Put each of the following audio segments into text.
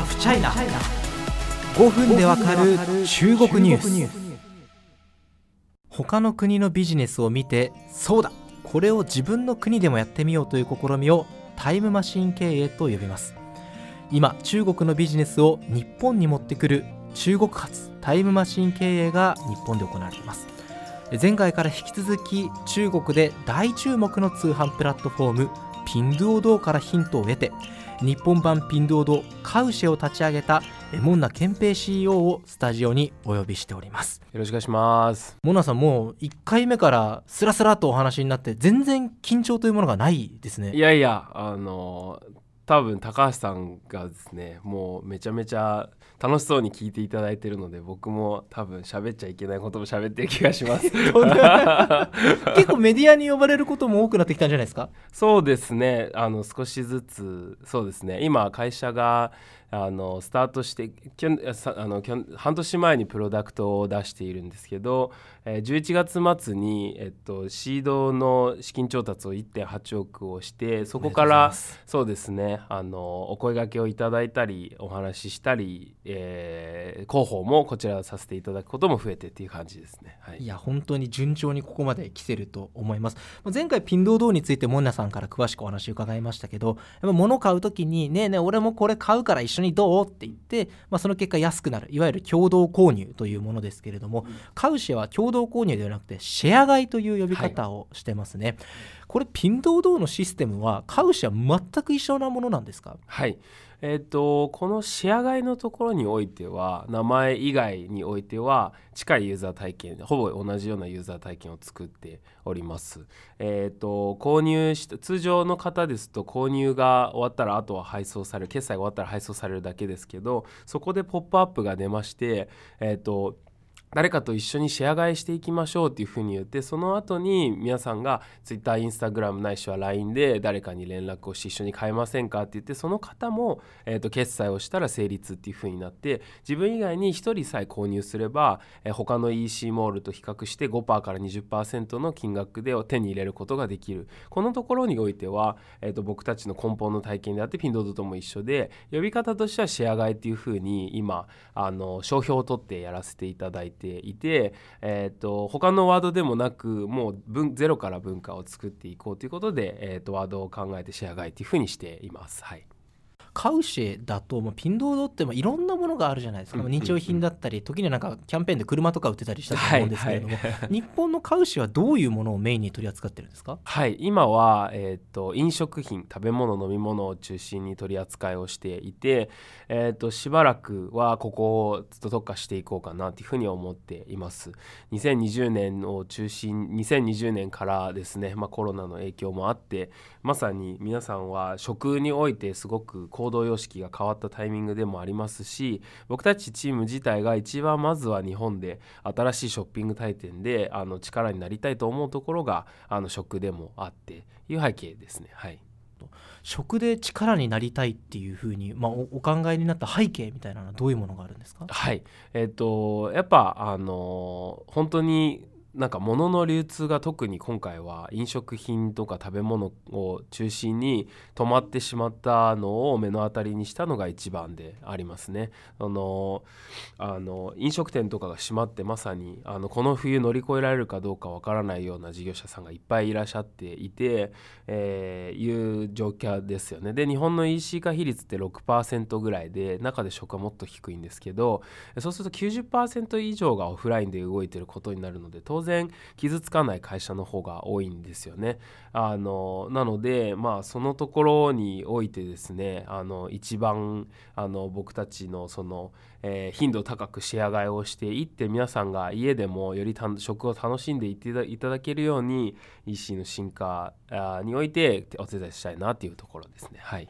ハフチャイナ5分でわかる中国ニュース。他の国のビジネスを見てそうだこれを自分の国でもやってみようという試みをタイムマシン経営と呼びます。今中国のビジネスを日本に持ってくる中国発タイムマシン経営が日本で行われています。前回から引き続き中国で大注目の通販プラットフォームピンドゥオドーからヒントを得て日本版ピンドゥオドカウシェを立ち上げたモンナ憲兵 CEO をスタジオにお呼びしております。よろしくお願いします。モンナさんもう1回目からスラスラとお話になって全然緊張というものがないですね。いやいやあの多分高橋さんがですねもうめちゃめちゃ楽しそうに聞いていただいてるので僕も多分喋っちゃいけないことも喋ってる気がします。結構メディアに呼ばれることも多くなってきたんじゃないですか？そうですね。あの少しずつそうですね。今会社があのスタートしてきょあのきょ半年前にプロダクトを出しているんですけど、えー、11月末に、えっと、シードの資金調達を1.8億をしてそこからそうですねあのお声がけをいただいたりお話ししたり、えー、広報もこちらさせていただくことも増えてっていう感じですね、はい、いや本当に順調にここまで来てると思います。前回ピンドードーについてモンナさんから詳しくお話伺いましたけどやっぱ物買う時にねえねえ俺もこれ買うから一緒緒にどう？って言って、まあ、その結果安くなる。いわゆる共同購入というものですけれども、うん、カウシェは共同購入ではなくてシェア買いという呼び方をしてますね、はい、これピンドードーのシステムはカウシェは全く一緒なものなんですか？はいえっと、この仕上がりのところにおいては名前以外においては近いユーザー体験ほぼ同じようなユーザー体験を作っております。えっと、購入した通常の方ですと購入が終わったらあとは配送される決済が終わったら配送されるだけですけどそこでポップアップが出まして、えっと誰かと一緒にシェア買いしていきましょうっていうふうに言ってその後に皆さんが Twitter、Instagram ないしは LINE で誰かに連絡をして一緒に買えませんかって言ってその方も、えー、と決済をしたら成立っていうふうになって自分以外に1人さえ購入すれば、えー、他の EC モールと比較して5%から20%の金額で手に入れることができる。このところにおいては、えー、と僕たちの根本の体験であってピンドードとも一緒で呼び方としてはシェア買いっていうふうに今あの商標を取ってやらせていただいてていて、えーと、他のワードでもなくもうゼロから文化を作っていこうということで、えーと、ワードを考えてシェア買いというふうにしています。はいカウシェだと、まあ、ピンドードってまあいろんなものがあるじゃないですか、うん、日用品だったり時にはなんかキャンペーンで車とか売ってたりしたと思うんですけれども、はいはい、日本のカウシェはどういうものをメインに取り扱ってるんですか？はい今は、えーと、飲食品食べ物飲み物を中心に取り扱いをしていて、えーと、しばらくはここをずっと特化していこうかなというふうに思っています。2020年を中心2020年からですね、まあ、コロナの影響もあってまさに皆さんは食においてすごく行動様式が変わったタイミングでもありますし僕たちチーム自体が一番まずは日本で新しいショッピング体験であの力になりたいと思うところがあの食でもあっていう背景ですね。はい。食で力になりたいっていうふうに、まあ、お考えになった背景みたいなのはどういうものがあるんですか？はい。えっ、ー、とやっぱあの本当になんか物の流通が特に今回は飲食品とか食べ物を中心に止まってしまったのを目の当たりにしたのが一番でありますね。あのあの飲食店とかが閉まってまさにあのこの冬乗り越えられるかどうかわからないような事業者さんがいっぱいいらっしゃっていて、えー、いう状況ですよね。で日本の EC 化比率って6%ぐらいで中で食はもっと低いんですけどそうすると90%以上がオフラインで動いてることになるので当当然傷つかない会社の方が多いんですよね。あのなのでまあそのところにおいてですねあの一番あの僕たちのその、えー、頻度高くシェア買いをしていって皆さんが家でもより食を楽しんでいっていただけるように EC の進化においてお手伝いしたいなというところですね。はい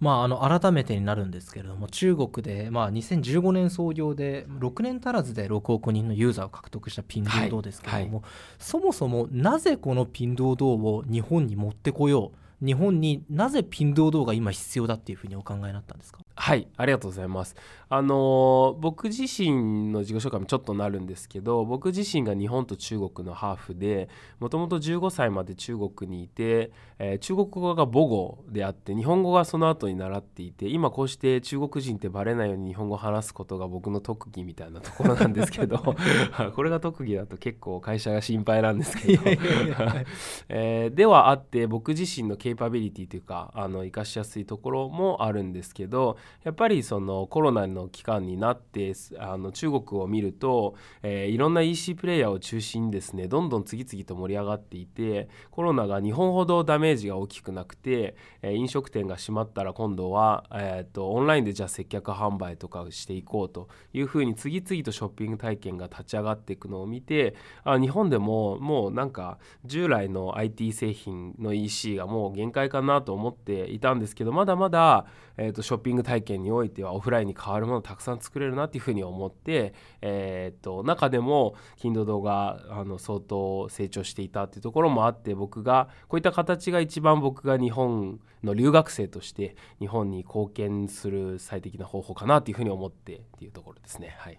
まあ、あの改めてになるんですけれども中国で、まあ、2015年創業で6年足らずで6億人のユーザーを獲得したピンドードーですけれども、はいはい、そもそもなぜこのピンドードーを日本に持ってこよう日本になぜピンドードーが今必要だっていうふうにお考えになったんですか？はいありがとうございます。あの僕自身の自己紹介もちょっとなるんですけど僕自身が日本と中国のハーフでもともと15歳まで中国にいて、えー、中国語が母語であって日本語がその後に習っていて今こうして中国人ってバレないように日本語を話すことが僕の特技みたいなところなんですけど これが特技だと結構会社が心配なんですけど。えー、ではあって僕自身のケイパビリティというかあの生かしやすいところもあるんですけどやっぱりそのコロナの期間になってあの中国を見ると、えー、いろんな EC プレイヤーを中心にですねどんどん次々と盛り上がっていてコロナが日本ほどダメージが大きくなくて、えー、飲食店が閉まったら今度は、えーと、オンラインでじゃあ接客販売とかしていこうというふうに次々とショッピング体験が立ち上がっていくのを見てあ日本でももうなんか従来の IT 製品の EC がもう限界かなと思っていたんですけどまだまだ、えーと、ショッピング体験においてはオフラインに変わるものたくさん作れるなっていうふうに思って、えーと、中でも Kindle 動画あの相当成長していたっていうところもあって僕がこういった形が一番僕が日本の留学生として日本に貢献する最適な方法かなっていうふうに思ってっていうところですね。はい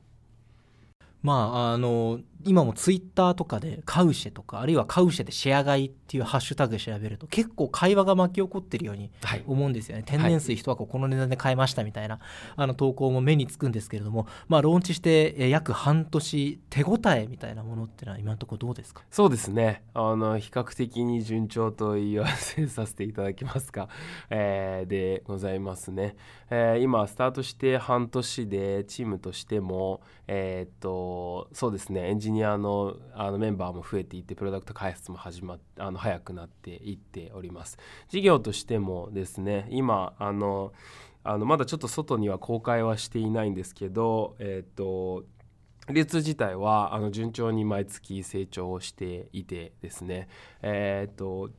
まああの今もツイッターとかでカウシェとかあるいはカウシェでシェア買いっていうハッシュタグで調べると結構会話が巻き起こってるように思うんですよね、はい、天然水1箱この値段で買いましたみたいな、あの投稿も目につくんですけれどもまあローンチして約半年手応えみたいなものってのは今のところどうですか？そうですね。あの比較的に順調と言わせさせていただきますか、えー、でございますね、えー、今スタートして半年でチームとしてもえー、っとそうですね。エンジニアのあのメンバーも増えていってプロダクト開発も始まっあの早くなっていっております。事業としてもですね今あのあのまだちょっと外には公開はしていないんですけどえっと流通自体はあの順調に毎月成長をしていてですねえっと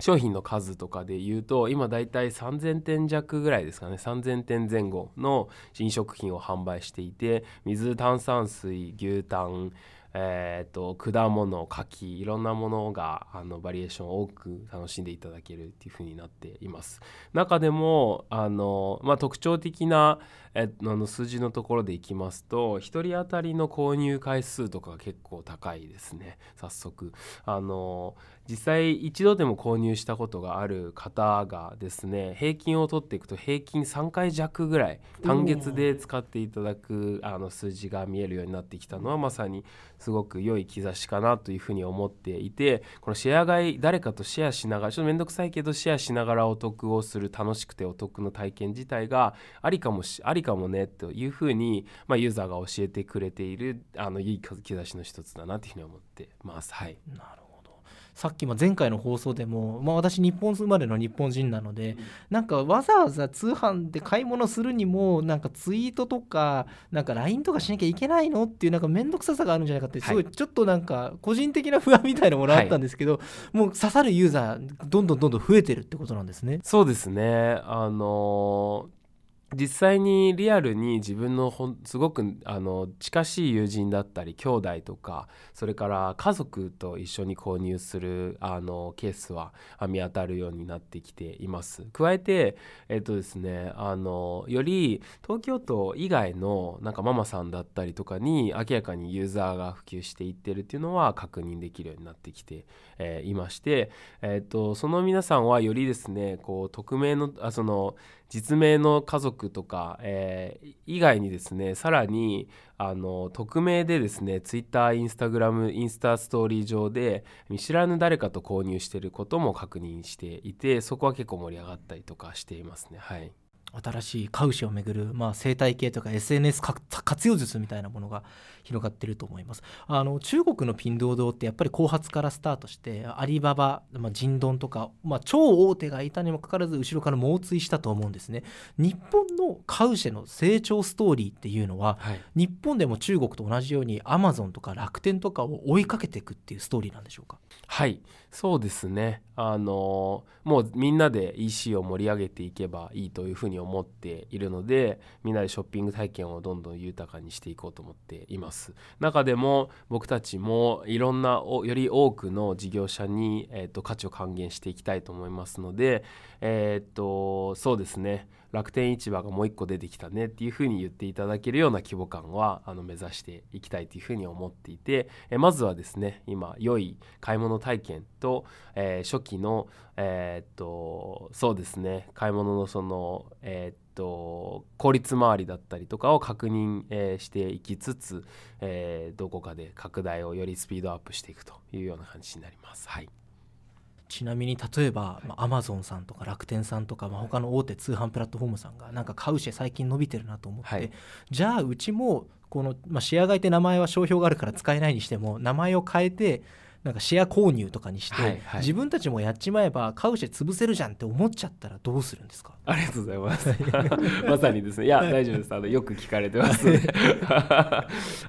商品の数とかで言うと今だいたい3000点弱ぐらいですかね。3000点前後の飲食品を販売していて水炭酸水牛タンえーと、果物柿いろんなものがあのバリエーション多く楽しんでいただけるっていう風になっています。中でもあの、まあ、特徴的なえあの数字のところでいきますと1人当たりの購入回数とかが結構高いですね。早速。あの実際一度でも購入したことがある方がですね平均を取っていくと平均3回弱ぐらい単月で使っていただくあの数字が見えるようになってきたのはまさにすごく良い兆しかなというふうに思っていてこのシェア買い誰かとシェアしながらちょっと面倒くさいけどシェアしながらお得をする楽しくてお得の体験自体がありかもしありかもねというふうに、まあ、ユーザーが教えてくれているあのいい兆しの一つだなというふうに思ってます。はい、なるほどさっきも前回の放送でも、まあ、私日本生まれの日本人なので、なんかわざわざ通販で買い物するにもなんかツイートとかなんか LINE とかしなきゃいけないのっていうなんか面倒くささがあるんじゃないかってすごい。ちょっとなんか個人的な不安みたいなものあったんですけど、はい、もう刺さるユーザーどんどんどんどん増えてるってことなんですね。そうですね。あの実際にリアルに自分のほんすごくあの近しい友人だったり兄弟とかそれから家族と一緒に購入するあのケースは見当たるようになってきています。加えて、えっとですね、あのより東京都以外のなんかママさんだったりとかに明らかにユーザーが普及していってるっていうのは確認できるようになってきて、えー、いまして、えっとその皆さんはよりですねこう匿名のあその実名の家族とか、えー、以外にですねさらにあの匿名でですねツイッターインスタグラムインスタストーリー上で見知らぬ誰かと購入してることも確認していてそこは結構盛り上がったりとかしていますねはい。新しいカウシをめぐる、まあ、生態系とか SNS 活用術みたいなものが広がってると思います。あの中国のピンドードってやっぱり後発からスタートしてアリババ、まあ、ジンドンとか、まあ、超大手がいたにもかかわらず後ろから猛追したと思うんですね。日本のカウシェの成長ストーリーっていうのは、はい、日本でも中国と同じようにアマゾンとか楽天とかを追いかけていくっていうストーリーなんでしょうか？はい。そうですね。あのもうみんなで EC を盛り上げていけばいいというふうに思っているのでみんなでショッピング体験をどんどん豊かにしていこうと思っています。中でも僕たちもいろんなより多くの事業者に、えーと、価値を還元していきたいと思いますのでえっ、ー、とそうですね。楽天市場がもう一個出てきたねっていうふうに言っていただけるような規模感はあの目指していきたいというふうに思っていて、えまずはですね今良い買い物体験と、えー、初期のえー、っとそうですね買い物のそのえー、っと効率回りだったりとかを確認、え、していきつつ、えどこかで拡大をよりスピードアップしていくというような感じになります。はいちなみに例えば、まあ、アマゾンさんとか楽天さんとか、まあ、他の大手通販プラットフォームさんがなんか買うシェ最近伸びてるなと思って、はい、じゃあうちもこの、まあ、シェア買いって名前は商標があるから使えないにしても名前を変えてなんかシェア購入とかにして、はいはい、自分たちもやっちまえば買うシェ潰せるじゃんって思っちゃったらどうするんですか？ありがとうございます。まさにですね。いや大丈夫です。あのよく聞かれてます。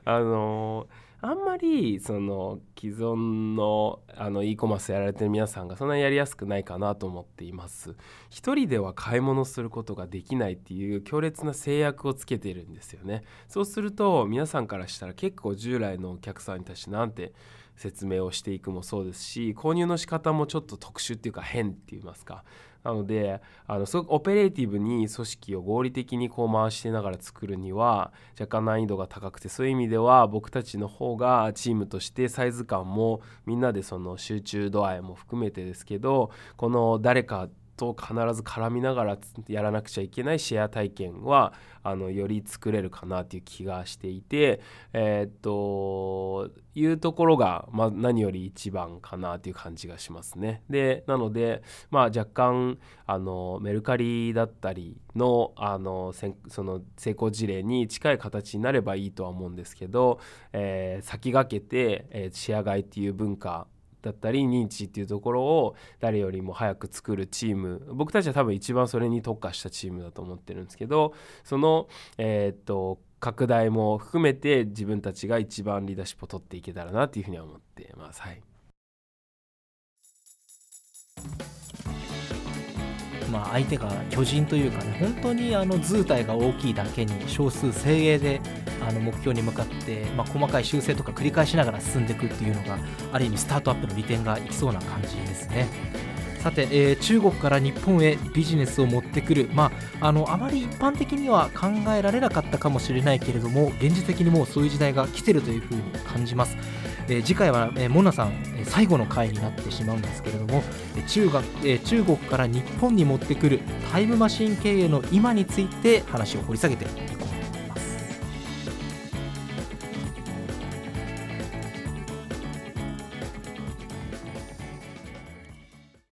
あのーあんまりその既存のあの e コマースやられてる皆さんがそんなにやりやすくないかなと思っています。一人では買い物することができないっていう強烈な制約をつけているんですよね。そうすると皆さんからしたら結構従来のお客さんに対してなんて説明をしていくもそうですし購入の仕方もちょっと特殊っていうか変って言いますか。なのであのすごくオペレーティブに組織を合理的にこう回してながら作るには若干難易度が高くてそういう意味では僕たちの方がチームとしてサイズ感もみんなでその集中度合いも含めてですけどこの誰かと必ず絡みながらやらなくちゃいけないシェア体験はあのより作れるかなという気がしていてえ、っというところが、まあ、何より一番かなという感じがしますね。でなので、まあ、若干あのメルカリだったりのあのその成功事例に近い形になればいいとは思うんですけど、え、先駆けて、え、シェア買いっていう文化だったり認知っていうところを誰よりも早く作るチーム僕たちは多分一番それに特化したチームだと思ってるんですけどそのえー、っと拡大も含めて自分たちが一番リーダーシップを取っていけたらなっていうふうには思ってます。はいまあ、相手が巨人というかね本当にあの図体が大きいだけに少数精鋭であの目標に向かって、まあ、細かい修正とか繰り返しながら進んでいくっていうのがある意味スタートアップの利点がいきそうな感じですね。さて、えー、中国から日本へビジネスを持ってくる、まあ、あのあまり一般的には考えられなかったかもしれないけれども現実的にもうそういう時代が来てるというふうに感じます。えー、次回は、えー、モナさん、え、最後の回になってしまうんですけれども、え、中学え、中国から日本に持ってくるタイムマシン経営の今について話を掘り下げてい